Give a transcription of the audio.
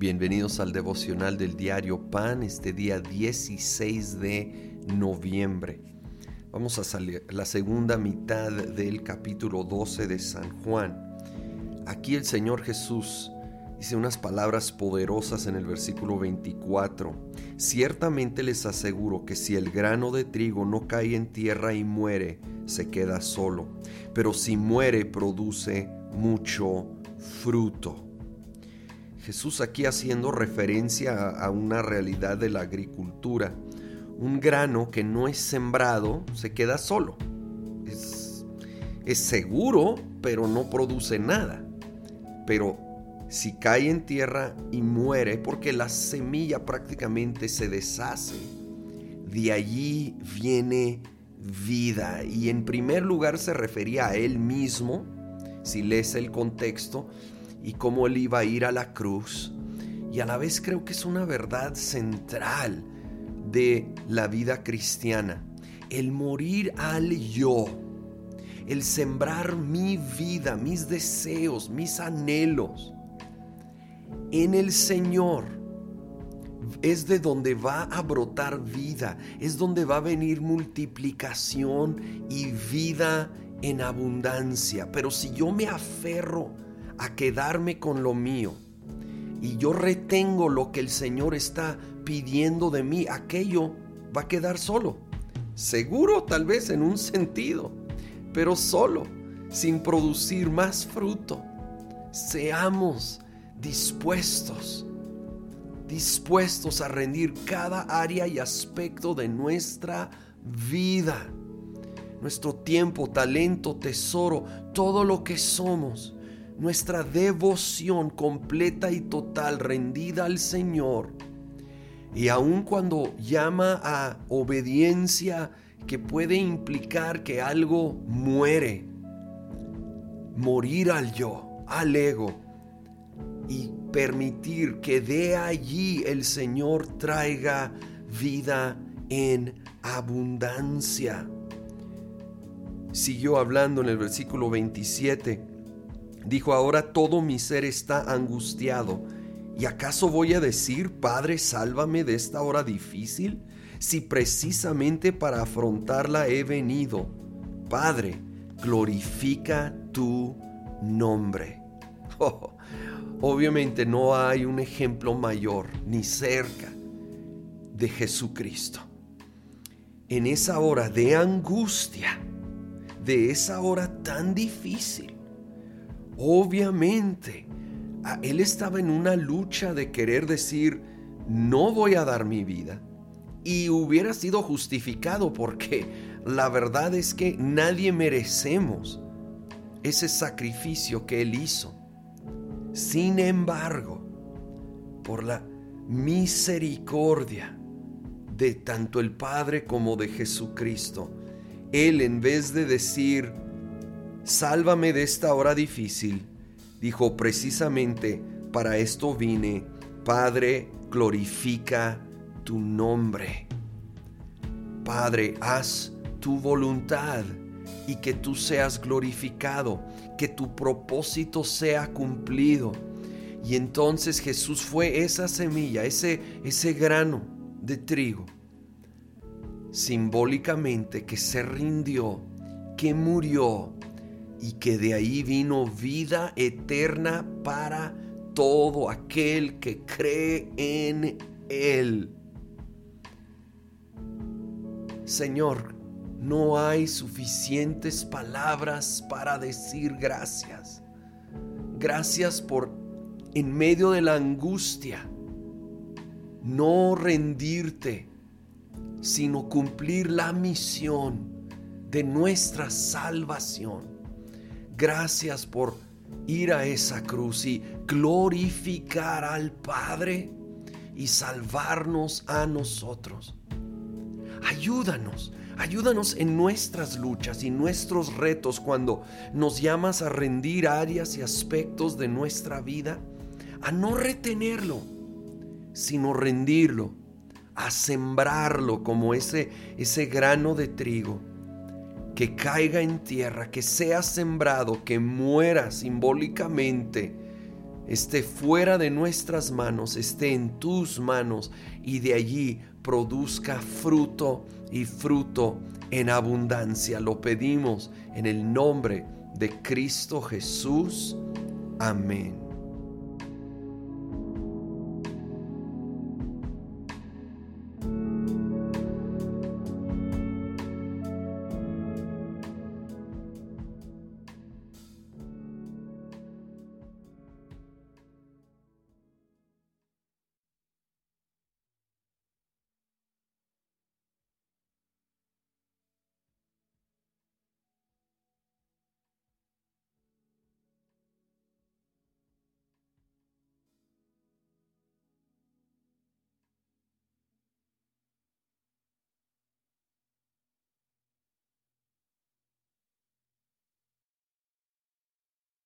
Bienvenidos al devocional del diario Pan, este día 16 de noviembre. Vamos a salir la segunda mitad del capítulo 12 de San Juan. Aquí el Señor Jesús dice unas palabras poderosas en el versículo 24. Ciertamente les aseguro que si el grano de trigo no cae en tierra y muere, se queda solo, pero si muere produce mucho fruto. Jesús aquí haciendo referencia a una realidad de la agricultura. Un grano que no es sembrado se queda solo. Es, es seguro, pero no produce nada. Pero si cae en tierra y muere, porque la semilla prácticamente se deshace, de allí viene vida. Y en primer lugar se refería a él mismo, si lees el contexto, y cómo él iba a ir a la cruz. Y a la vez creo que es una verdad central de la vida cristiana. El morir al yo. El sembrar mi vida, mis deseos, mis anhelos en el Señor. Es de donde va a brotar vida, es donde va a venir multiplicación y vida en abundancia. Pero si yo me aferro a quedarme con lo mío. Y yo retengo lo que el Señor está pidiendo de mí, aquello va a quedar solo. Seguro tal vez en un sentido, pero solo, sin producir más fruto. Seamos dispuestos, dispuestos a rendir cada área y aspecto de nuestra vida, nuestro tiempo, talento, tesoro, todo lo que somos nuestra devoción completa y total rendida al Señor. Y aun cuando llama a obediencia que puede implicar que algo muere, morir al yo, al ego, y permitir que de allí el Señor traiga vida en abundancia. Siguió hablando en el versículo 27 Dijo, ahora todo mi ser está angustiado. ¿Y acaso voy a decir, Padre, sálvame de esta hora difícil? Si precisamente para afrontarla he venido. Padre, glorifica tu nombre. Oh, obviamente no hay un ejemplo mayor ni cerca de Jesucristo. En esa hora de angustia, de esa hora tan difícil, Obviamente, él estaba en una lucha de querer decir, no voy a dar mi vida. Y hubiera sido justificado porque la verdad es que nadie merecemos ese sacrificio que él hizo. Sin embargo, por la misericordia de tanto el Padre como de Jesucristo, él en vez de decir, sálvame de esta hora difícil, dijo precisamente, para esto vine, Padre, glorifica tu nombre. Padre, haz tu voluntad y que tú seas glorificado, que tu propósito sea cumplido. Y entonces Jesús fue esa semilla, ese, ese grano de trigo, simbólicamente que se rindió, que murió y que de ahí vino vida eterna para todo aquel que cree en Él. Señor, no hay suficientes palabras para decir gracias. Gracias por, en medio de la angustia, no rendirte, sino cumplir la misión de nuestra salvación. Gracias por ir a esa cruz y glorificar al Padre y salvarnos a nosotros. Ayúdanos, ayúdanos en nuestras luchas y nuestros retos cuando nos llamas a rendir áreas y aspectos de nuestra vida, a no retenerlo, sino rendirlo, a sembrarlo como ese, ese grano de trigo que caiga en tierra, que sea sembrado, que muera simbólicamente esté fuera de nuestras manos, esté en tus manos y de allí produzca fruto y fruto en abundancia. Lo pedimos en el nombre de Cristo Jesús. Amén.